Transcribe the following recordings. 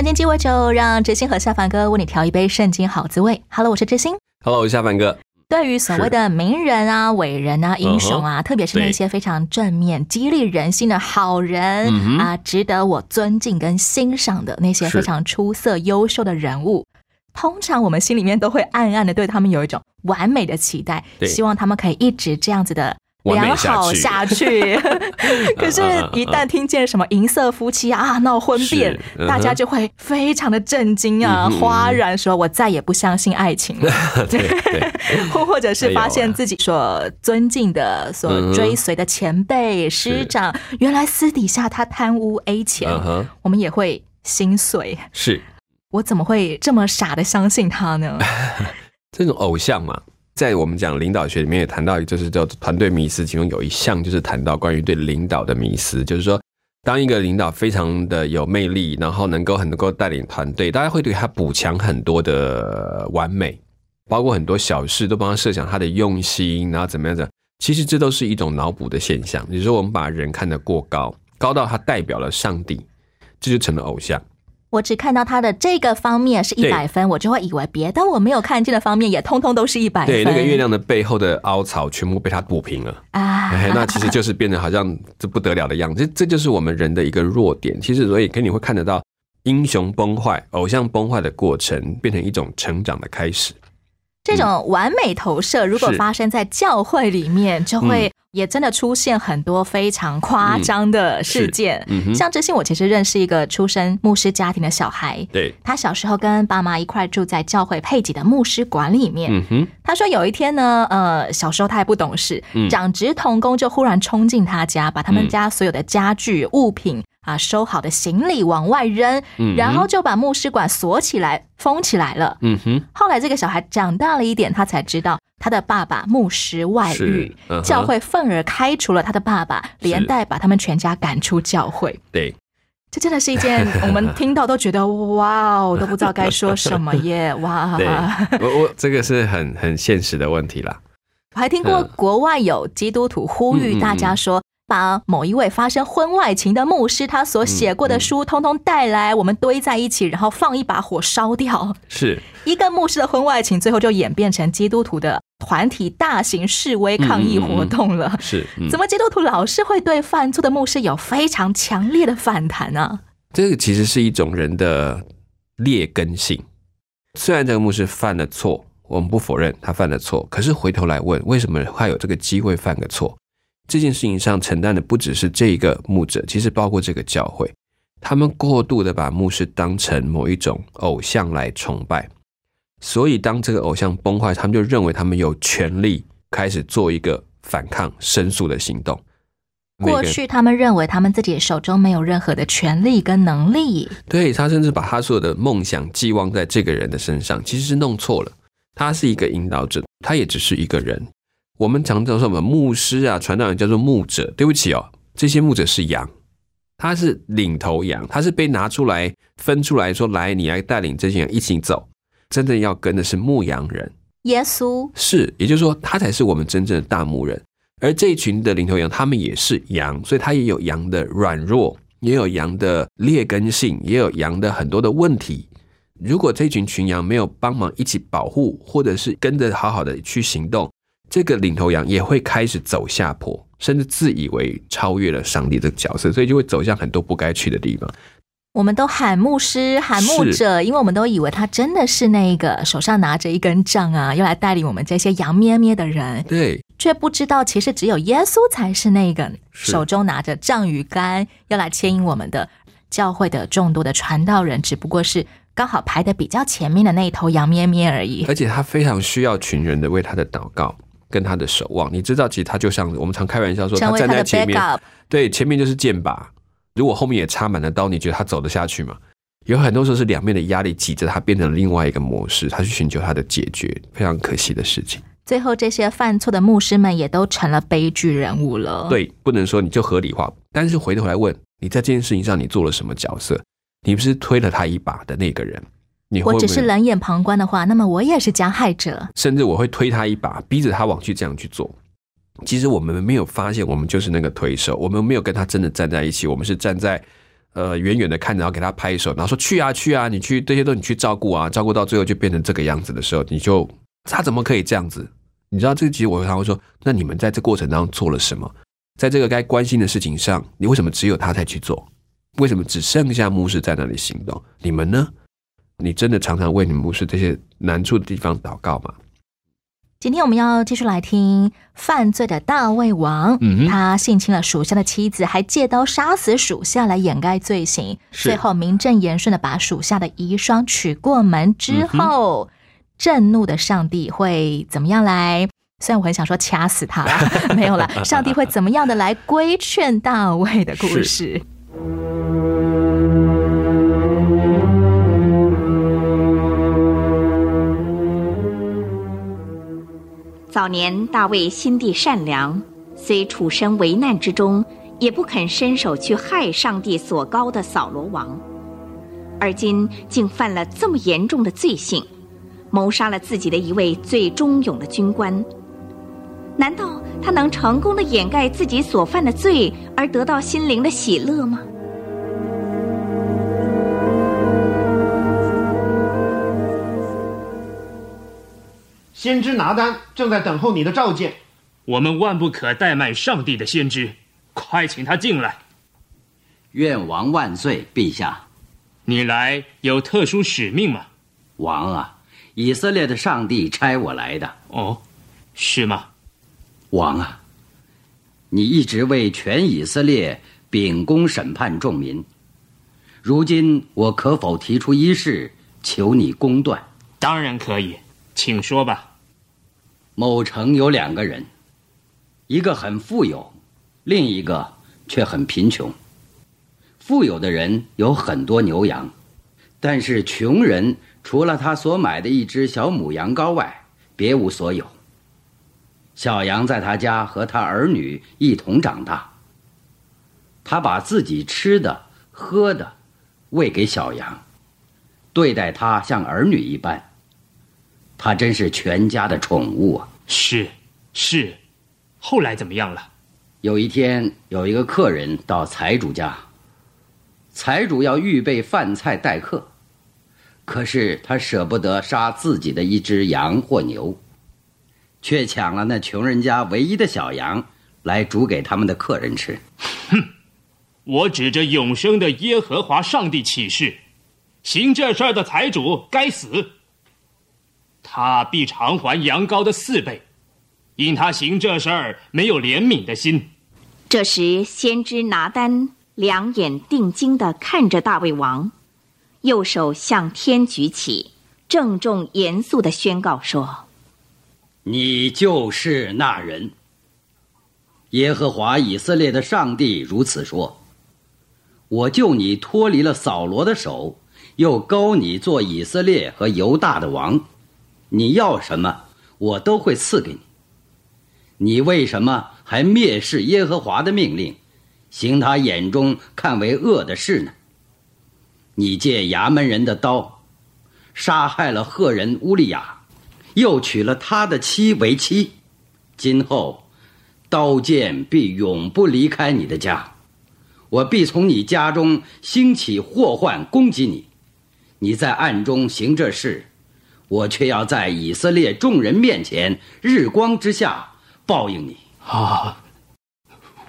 圣经鸡尾酒，让知心和下凡哥为你调一杯圣经好滋味。Hello，我是知心。Hello，我是下凡哥。对于所谓的名人啊、伟人啊、英雄啊，特别是那些非常正面、激励人心的好人、嗯啊，值得我尊敬跟欣赏的那些非常出色、优秀的人物，通常我们心里面都会暗暗的对他们有一种完美的期待，希望他们可以一直这样子的。良好下下去，可是，一旦听见什么银色夫妻啊闹婚变大家就会非常的震惊啊，哗然说：“我再也不相信爱情了。”对对，或或者是发现自己所尊敬的、所追随的前辈、师长，原来私底下他贪污 A 钱我们也会心碎。是。我怎么会这么傻的相信他呢？这种偶像嘛，在我们讲领导学里面也谈到，就是叫团队迷思，其中有一项就是谈到关于对领导的迷思，就是说。当一个领导非常的有魅力，然后能够很能够带领团队，大家会对他补强很多的完美，包括很多小事都帮他设想他的用心，然后怎么样的。其实这都是一种脑补的现象。你说，我们把人看得过高，高到他代表了上帝，这就成了偶像。我只看到他的这个方面是一对百分，我就会以为别的我没有看见的方面也通通都是一百分。对，那个月亮的背后的凹槽全部被他补平了。啊，哎，那其实就是变得好像这不得了的样子，这这就是我们人的一个弱点。其实，所以跟你会看得到英雄崩坏、偶像崩坏的过程，变成一种成长的开始。这种完美投射，如果发生在教会里面，就会嗯也真的出现很多非常夸张的事件。像之前，我其实认识一个出身牧师家庭的小孩，对，他小时候跟爸妈一块住在教会配给的牧师馆里面。嗯哼，他说有一天呢，呃，小时候他还不懂事，嗯长职童工就忽然冲进他家，把他们家所有的家具、物品啊收好的行李往外扔，嗯然后就把牧师馆锁起来、封起来了。嗯哼，后来这个小孩长大了一点，他才知道他的爸爸牧师外遇，嗯教会愤而开除了他的爸爸，连带把他们全家赶出教会。对，这真的是一件 我们听到都觉得哇哦，都不知道该说什么耶！哇，对，我我这个是很很现实的问题啦。我还听过嗯国外有基督徒呼吁大家说，把某一位发生婚外情的牧师他所写过的书通通带来，我们堆在一起，然后放一把火烧掉。是，一个牧师的婚外情，最后就演变成基督徒的团体大型示威抗议活动了。是，嗯怎么基督徒老是会对犯错的牧师有非常强烈的反弹呢、这个其实是一种人的劣根性。虽然这个牧师犯了错，我们不否认他犯了错，可是回头来问，为什么他有这个机会犯个错？这件事情上承担的不只是这一个牧者，其实包括这个教会，他们过度的把牧师当成某一种偶像来崇拜，所以当这个偶像崩坏，他们就认为他们有权利开始做一个反抗、申诉的行动。过去他们认为他们自己手中没有任何的权利跟能力，对他甚至把他所有的梦想寄望在这个人的身上，其实是弄错了。他是一个引导者，他也只是一个人。我们常常说什么牧师啊、传道人叫做牧者，对不起哦，这些牧者是羊，他是领头羊，他是被拿出来分出来说，来，你来带领这些人一起走。真正要跟的是牧羊人，耶稣是，也就是说，他才是我们真正的大牧人。而这一群的领头羊，他们也是羊，所以他也有羊的软弱，也有羊的劣根性，也有羊的很多的问题。如果这群群羊没有帮忙一起保护，或者是跟着好好的去行动，这个领头羊也会开始走下坡，甚至自以为超越了上帝这个角色，所以就会走向很多不该去的地方。我们都喊牧师、喊牧者，因为我们都以为他真的是那个手上拿着一根杖啊，要来带领我们这些羊咩咩的人，对，却不知道其实只有耶稣才是那个手中拿着杖与竿要来牵引我们的教会的众多的传道人，只不过是刚好排的比较前面的那一头羊咩咩而已。而且他非常需要群人的为他的祷告跟他的守望。你知道，其实他就像我们常开玩笑说，他站在前面，对，前面就是剑拔。如果后面也插满了刀，你觉得他走得下去吗？有很多时候是两面的压力挤着他变成了另外一个模式，他去寻求他的解决，非常可惜的事情。最后，这些犯错的牧师们也都成了悲剧人物了。，对，不能说你就合理化，但是回头来问，你在这件事情上你做了什么角色？你不是推了他一把的那个人？你我只是冷眼旁观的话，那么我也是加害者。甚至我会推他一把，逼着他往去这样去做。其实我们没有发现，我们就是那个推手，我们没有跟他真的站在一起，我们是站在呃远远的看着，然后给他拍手，然后说去啊去啊，你去这些都你去照顾啊，照顾到最后就变成这个样子的时候，你就他怎么可以这样子？你知道这个其实我常会说，那你们在这过程当中做了什么？在这个该关心的事情上，你为什么只有他才去做？为什么只剩下牧师在那里行动？你们呢？你真的常常为你们牧师这些难处的地方祷告吗？今天我们要继续来听犯罪的大卫王，嗯他性侵了属下的妻子，还借刀杀死属下来掩盖罪行，最后名正言顺的把属下的遗孀娶过门之嗯后，震怒的上帝会怎么样来？虽然我很想说掐死他了，没有了，上帝会怎么样的来规劝大卫的故是事？早年大卫心地善良，虽处身危难之中，也不肯伸手去害上帝所高的扫罗王。而今竟犯了这么严重的罪行，谋杀了自己的一位最忠勇的军官。难道他能成功的掩盖自己所犯的罪，而得到心灵的喜乐吗？先知拿单正在等候你的召见。我们万不可怠慢上帝的先知，快请他进来。愿王万岁，陛下。你来有特殊使命吗？王啊，以色列的上帝差我来的。哦，是吗？王啊，你一直为全以色列秉公审判众民。如今我可否提出一事，求你公断？当然可以，请说吧。某城有两个人，一个很富有，另一个却很贫穷。富有的人有很多牛羊，但是穷人除了他所买的一只小母羊羔外，别无所有。小羊在他家和他儿女一同长大。他把自己吃的、喝的喂给小羊，对待它像儿女一般。他真是全家的宠物啊！是，是。后来怎么样了？有一天，有一个客人到财主家，财主要预备饭菜待客，可是他舍不得杀自己的一只羊或牛，却抢了那穷人家唯一的小羊来煮给他们的客人吃。哼我指着永生的耶和华上帝起誓，行这事儿的财主该死。他必偿还羊羔的四倍，因他行这事儿没有怜悯的心。这时，先知拿丹两眼定睛地看着大卫王，右手向天举起，郑重严肃地宣告说你就是那人。耶和华以色列的上帝如此说：我救你脱离了扫罗的手，又高你做以色列和犹大的王。你要什么，我都会赐给你。你为什么还蔑视耶和华的命令，行他眼中看为恶的事呢？你借衙门人的刀，杀害了赫人乌利亚，又娶了他的妻为妻。今后，刀剑必永不离开你的家，我必从你家中兴起祸患攻击你。你在暗中行这事。我却要在以色列众人面前，日光之下报应你。啊！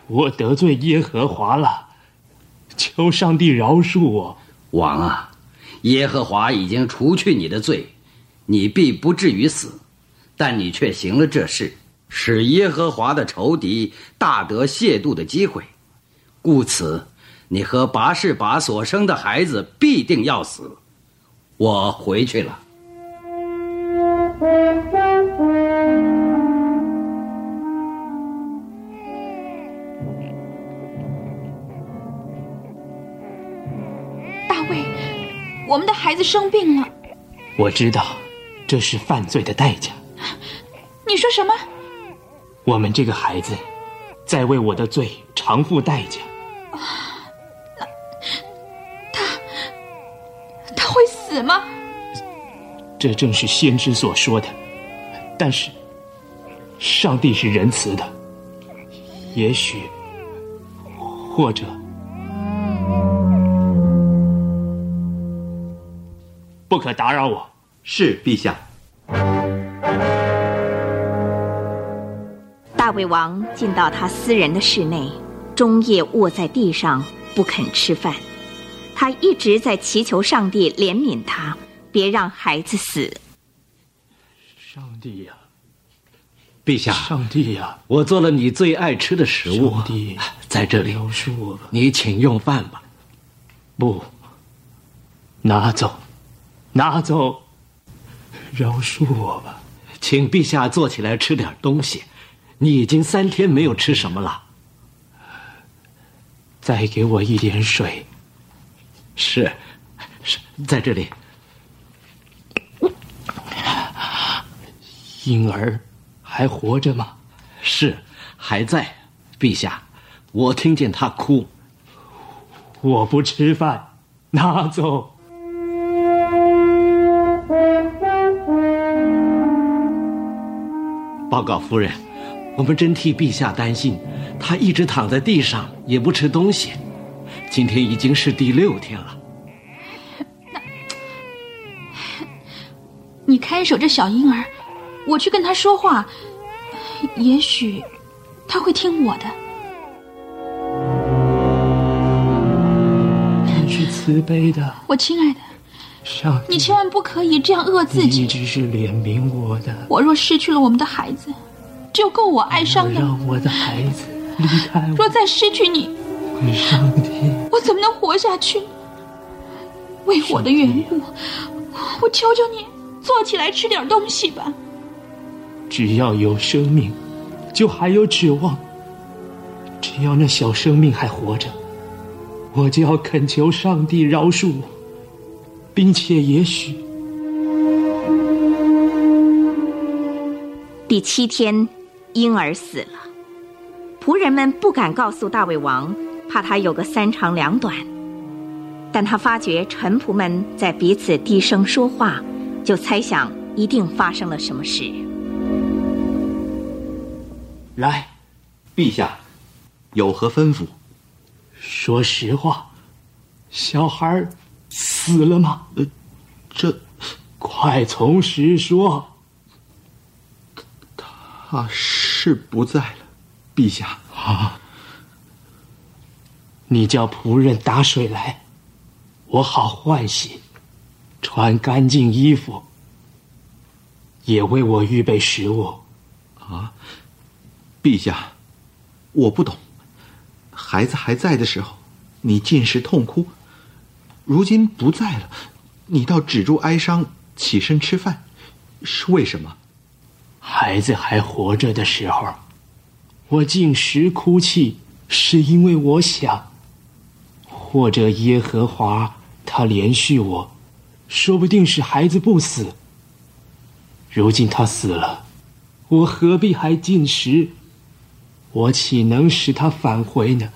我得罪耶和华了，求上帝饶恕我。王啊，耶和华已经除去你的罪，你必不至于死，但你却行了这事，使耶和华的仇敌大得亵渎的机会，故此，你和拔示拔所生的孩子必定要死。我回去了。大卫，我们的孩子生病了。我知道，这是犯罪的代价。你说什么？我们这个孩子，在为我的罪偿付代价。这正是先知所说的。但是，上帝是仁慈的，也许，或者，不可打扰我。是陛下。大卫王进到他私人的室内，终夜卧在地上不肯吃饭。他一直在祈求上帝怜悯他，别让孩子死。上帝呀，陛下，上帝呀，我做了你最爱吃的食物，上帝在这里，饶恕我吧。你请用饭吧。不，拿走，拿走，饶恕我吧。请陛下坐起来吃点东西，你已经三天没有吃什么了。再给我一点水。是，是在这里。婴儿还活着吗？是，还在。陛下，我听见他哭。我不吃饭，拿走。报告夫人，我们真替陛下担心。他一直躺在地上，也不吃东西。今天已经是第六天了。那，你看守这小婴儿，我去跟他说话，也许他会听我的。你是慈悲的，我亲爱的，上帝，你千万不可以这样恶自己。你一直是怜悯我的。我若失去了我们的孩子，只有够我哀伤的。让我的孩子离开我。若再失去你，上帝，我怎么能活下去？为我的缘故，我求求你，坐起来吃点东西吧。只要有生命，就还有指望。只要那小生命还活着，我就要恳求上帝饶恕我，并且也许第七天，婴儿死了。仆人们不敢告诉大胃王，怕他有个三长两短。但他发觉臣仆们在彼此低声说话，就猜想一定发生了什么事。来，陛下，有何吩咐？说实话，小孩死了吗？呃，这，快从实说。他是不在了，陛下。啊，你叫仆人打水来，我好换洗，穿干净衣服，也为我预备食物。啊，陛下，我不懂。孩子还在的时候，你尽是痛哭；如今不在了，你倒止住哀伤，起身吃饭，是为什么？孩子还活着的时候，我进食哭泣，是因为我想，或者耶和华他连续我，说不定是孩子不死。如今他死了，我何必还进食？我岂能使他返回呢？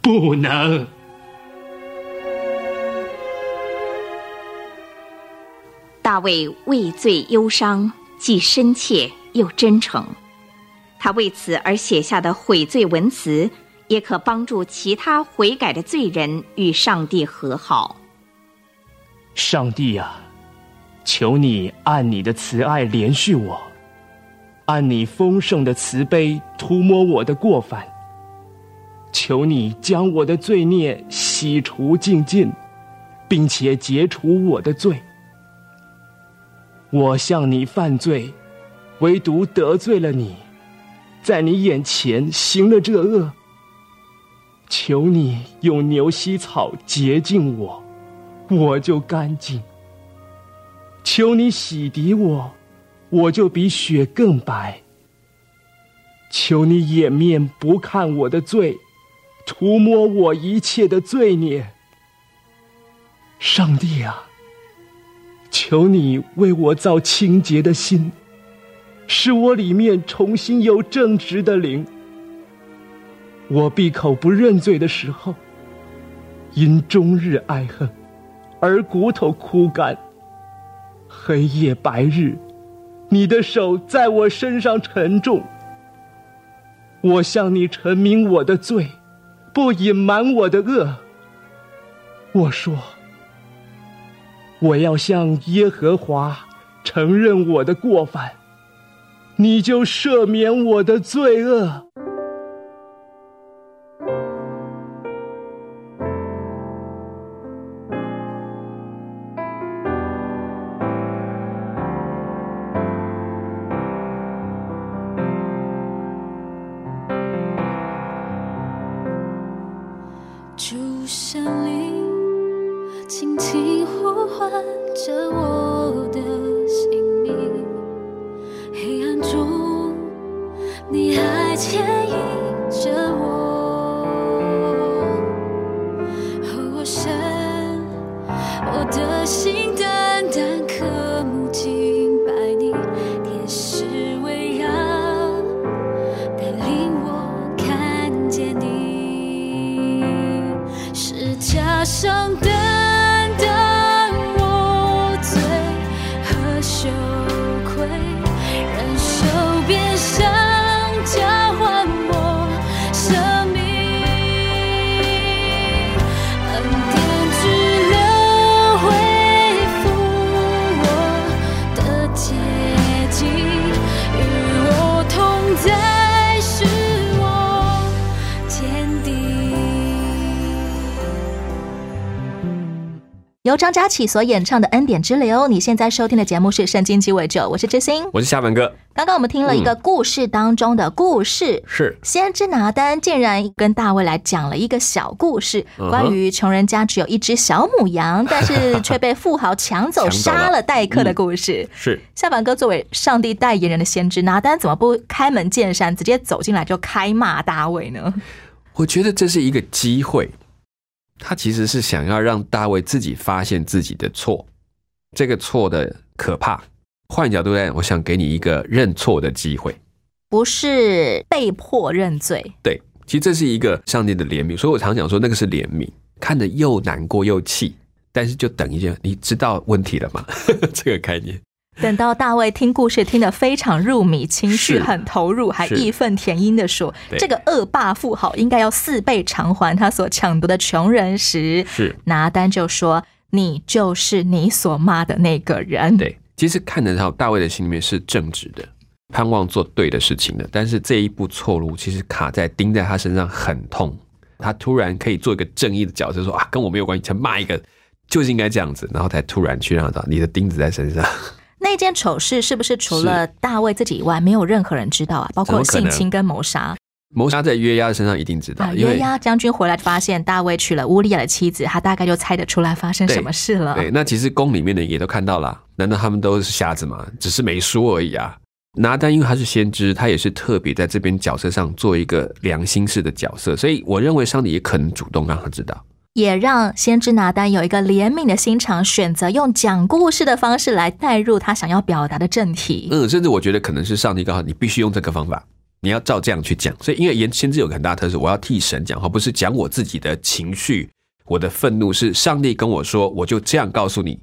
不能。大卫畏罪忧伤。既深切又真诚，他为此而写下的悔罪文词，也可帮助其他悔改的罪人与上帝和好。上帝呀，求你按你的慈爱怜恤我，按你丰盛的慈悲涂抹我的过犯。求你将我的罪孽洗除净尽，并且解除我的罪。我向你犯罪，唯独得罪了你，在你眼前行了这恶。求你用牛膝草洁净我，我就干净。求你洗涤我，我就比雪更白。求你掩面不看我的罪，涂抹我一切的罪孽。上帝啊，求你为我造清洁的心，使我里面重新有正直的灵。我闭口不认罪的时候，因终日爱恨，而骨头枯干。黑夜白日，你的手在我身上沉重。我向你陈明我的罪，不隐瞒我的恶。我说，我要向耶和华承认我的过犯，你就赦免我的罪恶。主神灵，轻轻呼唤着我的由张佳琪所演唱的《恩典之流》，你现在收听的节目是《圣经鸡尾酒》，我是知心。我是夏文哥，刚刚我们听了一个故事当中的故事，是先知拿单竟然跟大卫来讲了一个小故事，关于穷人家只有一只小母羊，但是 却被富豪抢走、杀了待客的故事。是，夏凡哥作为上帝代言人的先知拿单，怎么不开门见山，直接走进来就开骂大卫呢？我觉得这是一个机会，他其实是想要让大卫自己发现自己的错，这个错的可怕。换角度来讲，我想给你一个认错的机会。不是被迫认罪，对，其实这是一个上帝的怜悯，所以我常讲说那个是怜悯，看着又难过又气，但是就等一下，你知道问题了吗？这个概念。等到大卫听故事听得非常入迷，情绪很投入，还义愤填膺的说：“这个恶霸富豪应该要四倍偿还他所抢夺的穷人时，是。拿单就说：‘你就是你所骂的那个人。’对，其实看得到大卫的心里面是正直的，盼望做对的事情的，但是这一步错路其实卡在钉在他身上很痛。他突然可以做一个正义的角色，说啊跟我没有关系，才骂一个。就是应该这样子，然后才突然去让他知道你的钉子在身上。那件丑事是不是除了大卫自己以外，没有任何人知道啊？包括性侵跟谋杀。谋杀在约押的身上一定知道，啊，约押将军回来发现大卫娶了乌利亚的妻子，他大概就猜得出来发生什么事了。对，那其实宫里面的也都看到了，难道他们都是瞎子吗？只是没说而已啊。拿单因为他是先知，他也是特别在这边角色上做一个良心式的角色，所以我认为上帝也可能主动让他知道。也让先知拿单有一个怜悯的心肠，选择用讲故事的方式来带入他想要表达的正题。嗯，甚至我觉得可能是上帝告诉你必须用这个方法，你要照这样去讲。所以因为言先知有个很大的特色，我要替神讲话，不是讲我自己的情绪，我的愤怒是上帝跟我说，我就这样告诉你。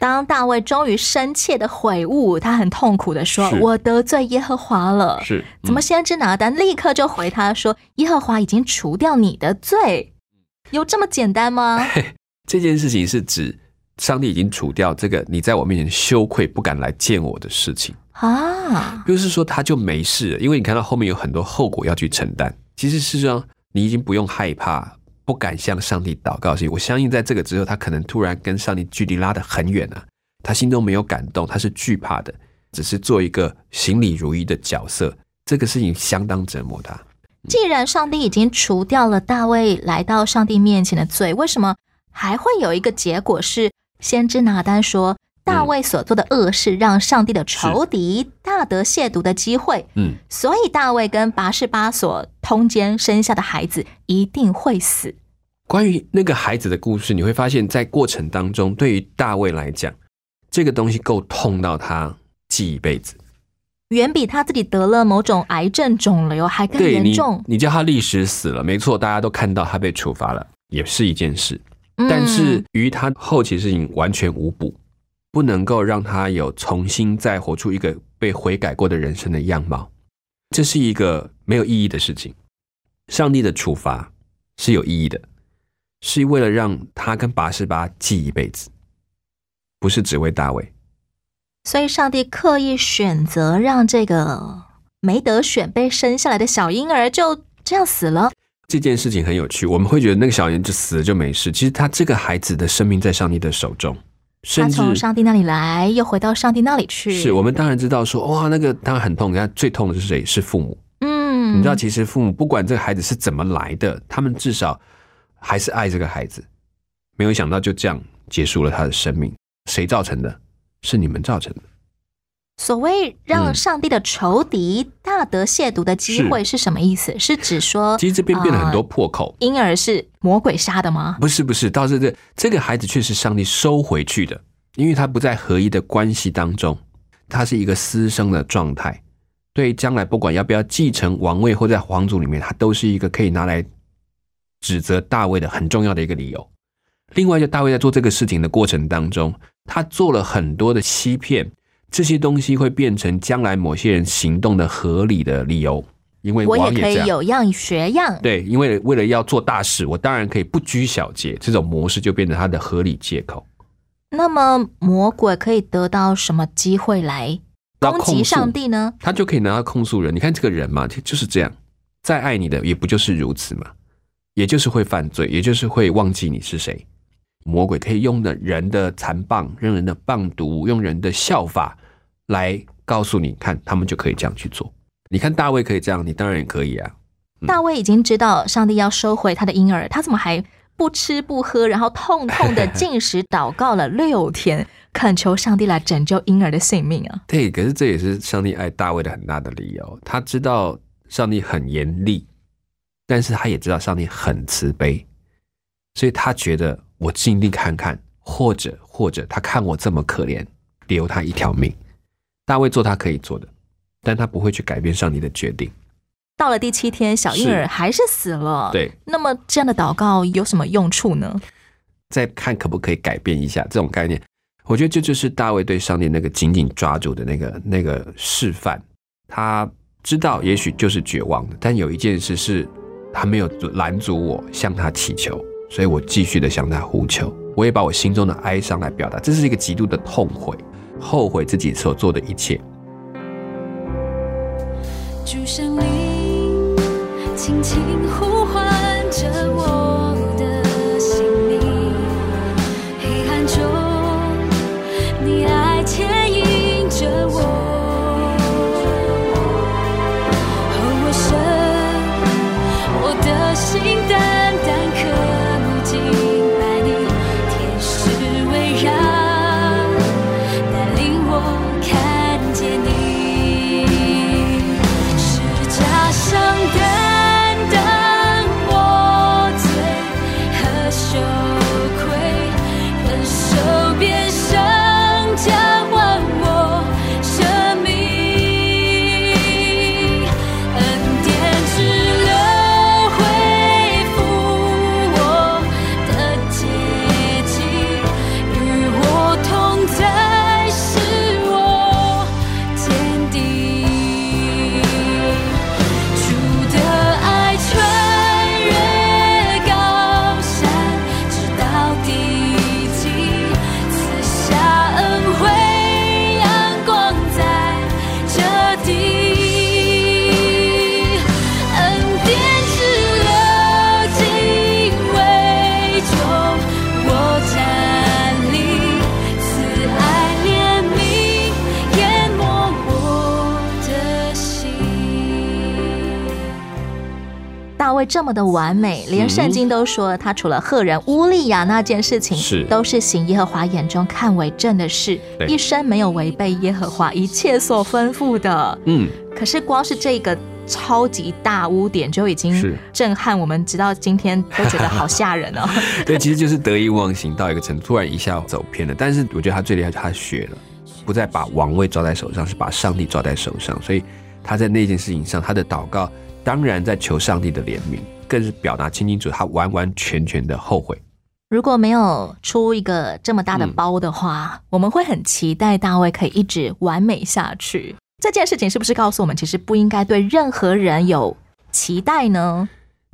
当大卫终于深切的悔悟，他很痛苦的说：“我得罪耶和华了。”是怎么先知拿单立刻就回他说：“耶和华已经除掉你的罪，有这么简单吗？” 这件事情是指上帝已经除掉这个你在我面前羞愧不敢来见我的事情，啊，就是说他就没事了，因为你看到后面有很多后果要去承担。其实事实上你已经不用害怕，不敢向上帝祷告的事情。我相信在这个之后，他可能突然跟上帝距离拉得很远了、他心中没有感动，他是惧怕的，只是做一个行礼如仪的角色。这个事情相当折磨他。既然上帝已经除掉了大卫来到上帝面前的罪，为什么还会有一个结果是先知拿单说大卫所做的恶事让上帝的仇敌大得亵渎的机会？嗯，所以大卫跟拔示巴所通奸生下的孩子一定会死。关于那个孩子的故事，你会发现在过程当中，对于大卫来讲，这个东西够痛到他记一辈子。远比他自己得了某种癌症肿瘤还更严重，。你叫他历史死了，没错，大家都看到他被处罚了，也是一件事。嗯但是于他后期事情完全无补，不能够让他有重新再活出一个被悔改过的人生的样貌，这是一个没有意义的事情。上帝的处罚是有意义的，是为了让他跟拔示巴记一辈子，不是只为大卫。所以上帝刻意选择让这个没得选被生下来的小婴儿就这样死了。这件事情很有趣，我们会觉得那个小人就死了就没事，其实他这个孩子的生命在上帝的手中，他甚至从上帝那里来，又回到上帝那里去。是我们当然知道说，哇，那个当然很痛。人家最痛的是谁？是父母。嗯，你知道，其实父母不管这个孩子是怎么来的，他们至少还是爱这个孩子。没有想到就这样结束了他的生命，谁造成的？是你们造成的。所谓让嗯上帝的仇敌大得亵渎的机会是什么意思？是指说，其实这边变了很多呃破口。婴儿是魔鬼杀的吗？不是不是，倒是这这个孩子却是上帝收回去的，因为他不在合一的关系当中，他是一个私生的状态。对将来不管要不要继承王位或在皇族里面，他都是一个可以拿来指责大卫的很重要的一个理由。另外，就大卫在做这个事情的过程当中，他做了很多的欺骗，这些东西会变成将来某些人行动的合理的理由，因为我也。可以有样学样。对，因为为了要做大事，我当然可以不拘小节，这种模式就变成他的合理借口。那么魔鬼可以得到什么机会来攻击上帝呢？他就可以拿到控诉人。你看这个人嘛，就就是这样，再爱你的也不就是如此嘛，也就是会犯罪，也就是会忘记你是谁。魔鬼可以用的人的残棒，用人的棒毒，用人的效法来告诉你，看他们就可以这样去做。你看大卫可以这样，你当然也可以啊。大卫已经知道上帝要收回他的婴儿，他怎么还不吃不喝，然后痛痛的进食祷告了六天，恳求上帝来拯救婴儿的性命啊？对，可是这也是上帝爱大卫的很大的理由。他知道上帝很严厉，但是他也知道上帝很慈悲，所以他觉得我尽力看看，或者或者他看我这么可怜，留他一条命。大卫做他可以做的，但他不会去改变上帝的决定。到了第七天，小婴儿还是死了。对，那么这样的祷告有什么用处呢？再看可不可以改变一下这种概念。我觉得这就是大卫对上帝那个紧紧抓住的那个那个示范。他知道也许就是绝望的，但有一件事是他没有拦阻我向他祈求，所以我继续的向他呼求。我也把我心中的哀伤来表达，这是一个极度的痛悔，后悔自己所做的一切。主圣灵，轻轻呼唤着我这么的完美，连圣经都说他除了赫人乌利亚那件事情，是都是行耶和华眼中看为正的事，一生没有违背耶和华一切所吩咐的。嗯，可是光是这个超级大污点就已经震撼我们，直到今天都觉得好吓人哦。对，其实就是得意忘形到一个程度，突然一下走偏了。但是我觉得他最厉害，就是他学了，不再把王位抓在手上，是把上帝抓在手上。所以他在那件事情上，他的祷告当然在求上帝的怜悯，更是表达清清楚他完完全全的后悔。如果没有出一个这么大的包的话，我们会很期待大卫可以一直完美下去。这件事情是不是告诉我们，其实不应该对任何人有期待呢？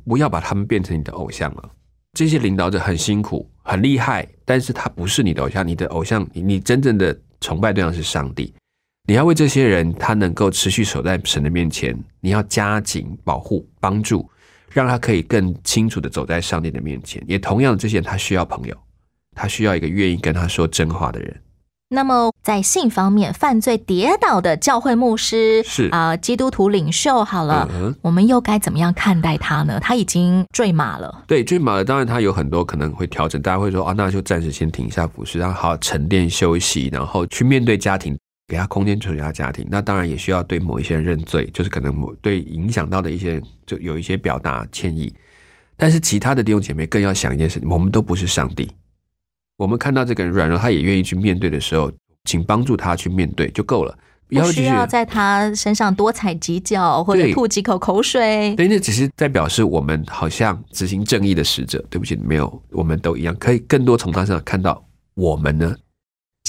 不要把他们变成你的偶像了。这些领导者很辛苦、很厉害，但是他不是你的偶像。你的偶像，你你真正的崇拜对象是上帝。你要为这些人，他能够持续守在神的面前，你要加紧保护、帮助，让他可以更清楚的走在上帝的面前。也同样的，这些人他需要朋友，他需要一个愿意跟他说真话的人。那么在性方面，犯罪跌倒的教会牧师是啊、基督徒领袖，好了，嗯我们又该怎么样看待他呢？他已经坠马了，对，坠马了当然他有很多可能会调整，大家会说啊，那就暂时先停一下服饰，让他好好沉淀休息，然后去面对家庭，给他空间处理他家庭。那当然也需要对某一些人认罪，就是可能某对影响到的一些人就有一些表达歉意。但是其他的弟兄姐妹更要想一件事情，我们都不是上帝。我们看到这个人软弱，他也愿意去面对的时候，请帮助他去面对就够了，不不要需要在他身上多踩几脚或者吐几口口水。对，那只是在表示我们好像执行正义的使者。对不起，没有，我们都一样，可以更多从他身上看到我们呢。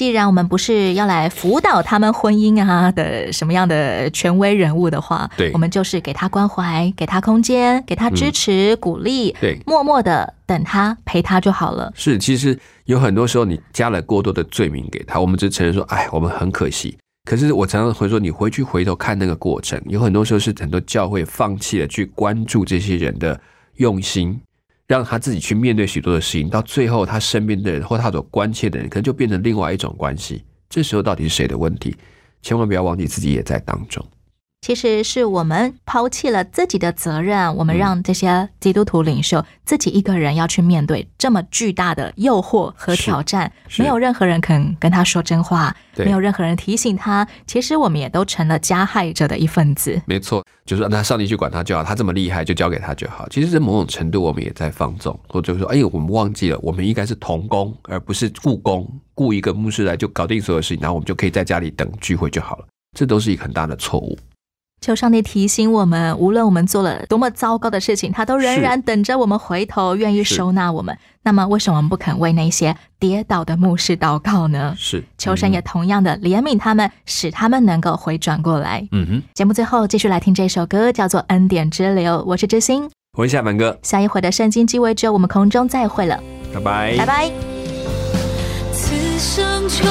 既然我们不是要来辅导他们婚姻啊的什么样的权威人物的话，对我们就是给他关怀，给他空间，给他支持、鼓励，对默默的等他陪他就好了。是，其实有很多时候你加了过多的罪名给他，我们只承认说，哎，我们很可惜。可是我常常会说，你回去回头看那个过程，有很多时候是很多教会放弃了去关注这些人的用心，让他自己去面对许多的事情，到最后他身边的人或他所关切的人，可能就变成另外一种关系。这时候到底是谁的问题？千万不要忘记自己也在当中。其实是我们抛弃了自己的责任，我们嗯让这些基督徒领袖自己一个人要去面对这么巨大的诱惑和挑战，没有任何人肯跟他说真话，没有任何人提醒他，其实我们也都成了加害者的一份子。没错，就是让他上帝去管他就好，他这么厉害就交给他就好。其实，在某种程度，我们也在放纵，或者说，哎呦，我们忘记了，我们应该是同工，而不是雇工，雇一个牧师来就搞定所有事情，然后我们就可以在家里等聚会就好了。这都是一个很大的错误。求上帝提醒我们，无论我们做了多么糟糕的事情，他都仍然等着我们回头，愿意收纳我们。那么，为什么我们不肯为那些跌倒的牧师祷告呢？是，求神也同样的怜悯他们，使他们能够回转过来。嗯哼，节目最后继续来听这首歌，叫做《恩典之流》。我是知心，我是夏凡哥，下一回的圣经记位只有，我们空中再会了，拜拜，拜拜。此生充